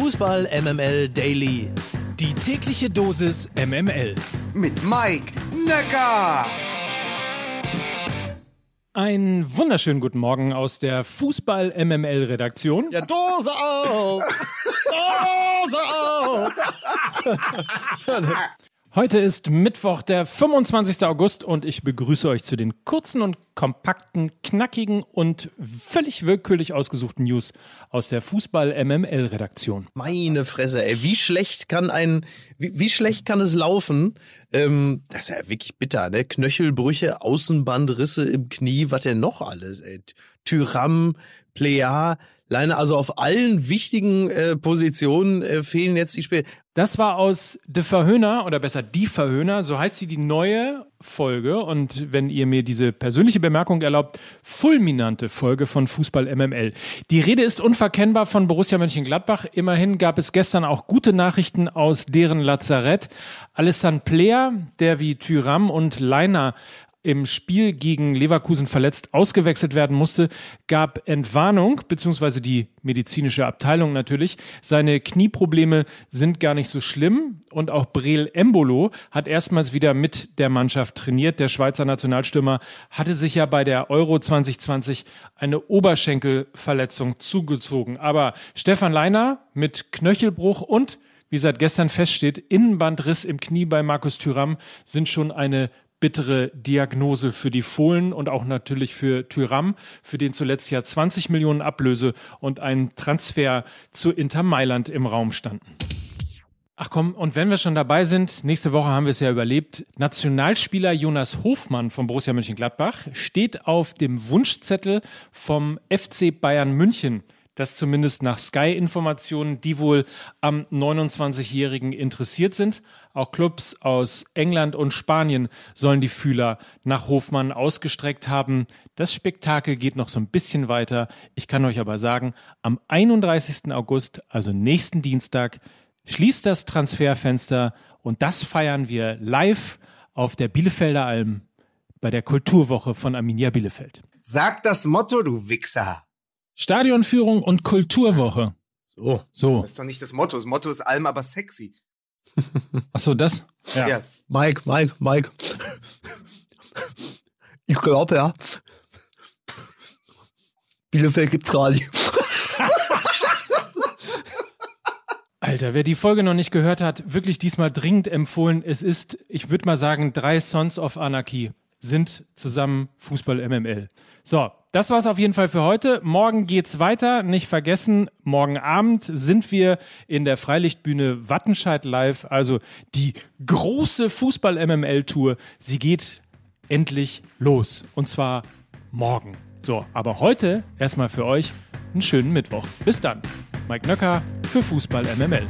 Fußball MML Daily. Die tägliche Dosis MML. Mit Mike Necker. Einen wunderschönen guten Morgen aus der Fußball MML Redaktion. Ja, Dose auf! Dose auf! Heute ist Mittwoch, der 25. August und ich begrüße euch zu den kurzen und kompakten, knackigen und völlig willkürlich ausgesuchten News aus der Fußball MML Redaktion. Meine Fresse, ey, wie schlecht kann ein, wie, wie schlecht kann es laufen? Ähm, das ist ja wirklich bitter, ne? Knöchelbrüche, Außenbandrisse im Knie, was denn noch alles, ey? Tyram, Plea, Leine, also auf allen wichtigen äh, Positionen äh, fehlen jetzt die Spiele. Das war aus De Verhöhner oder besser Die Verhöhner, so heißt sie die neue Folge und wenn ihr mir diese persönliche Bemerkung erlaubt, fulminante Folge von Fußball MML. Die Rede ist unverkennbar von Borussia Mönchengladbach. Immerhin gab es gestern auch gute Nachrichten aus deren Lazarett. Alessandro Plea, der wie Tyram und Leiner im Spiel gegen Leverkusen verletzt ausgewechselt werden musste, gab Entwarnung, beziehungsweise die medizinische Abteilung natürlich. Seine Knieprobleme sind gar nicht so schlimm und auch Breel Embolo hat erstmals wieder mit der Mannschaft trainiert. Der Schweizer Nationalstürmer hatte sich ja bei der Euro 2020 eine Oberschenkelverletzung zugezogen. Aber Stefan Leiner mit Knöchelbruch und wie seit gestern feststeht, Innenbandriss im Knie bei Markus Thüram sind schon eine bittere Diagnose für die Fohlen und auch natürlich für Tyram, für den zuletzt ja 20 Millionen Ablöse und ein Transfer zu Inter Mailand im Raum standen. Ach komm, und wenn wir schon dabei sind, nächste Woche haben wir es ja überlebt. Nationalspieler Jonas Hofmann von Borussia Mönchengladbach steht auf dem Wunschzettel vom FC Bayern München das zumindest nach Sky-Informationen, die wohl am 29-Jährigen interessiert sind. Auch Clubs aus England und Spanien sollen die Fühler nach Hofmann ausgestreckt haben. Das Spektakel geht noch so ein bisschen weiter. Ich kann euch aber sagen, am 31. August, also nächsten Dienstag, schließt das Transferfenster und das feiern wir live auf der Bielefelder Alm bei der Kulturwoche von Arminia Bielefeld. Sag das Motto, du Wichser. Stadionführung und Kulturwoche. So. So. Das ist doch nicht das Motto. Das Motto ist Alm, aber sexy. Ach so, das? Ja. Yes. Mike, Mike, Mike. Ich glaube, ja. Bielefeld gibt's Radio. Alter, wer die Folge noch nicht gehört hat, wirklich diesmal dringend empfohlen. Es ist, ich würde mal sagen, drei Sons of Anarchy sind zusammen Fußball MML. So, das war's auf jeden Fall für heute. Morgen geht's weiter. Nicht vergessen, morgen Abend sind wir in der Freilichtbühne Wattenscheid live. Also die große Fußball MML Tour. Sie geht endlich los. Und zwar morgen. So, aber heute erstmal für euch einen schönen Mittwoch. Bis dann. Mike Nöcker für Fußball MML.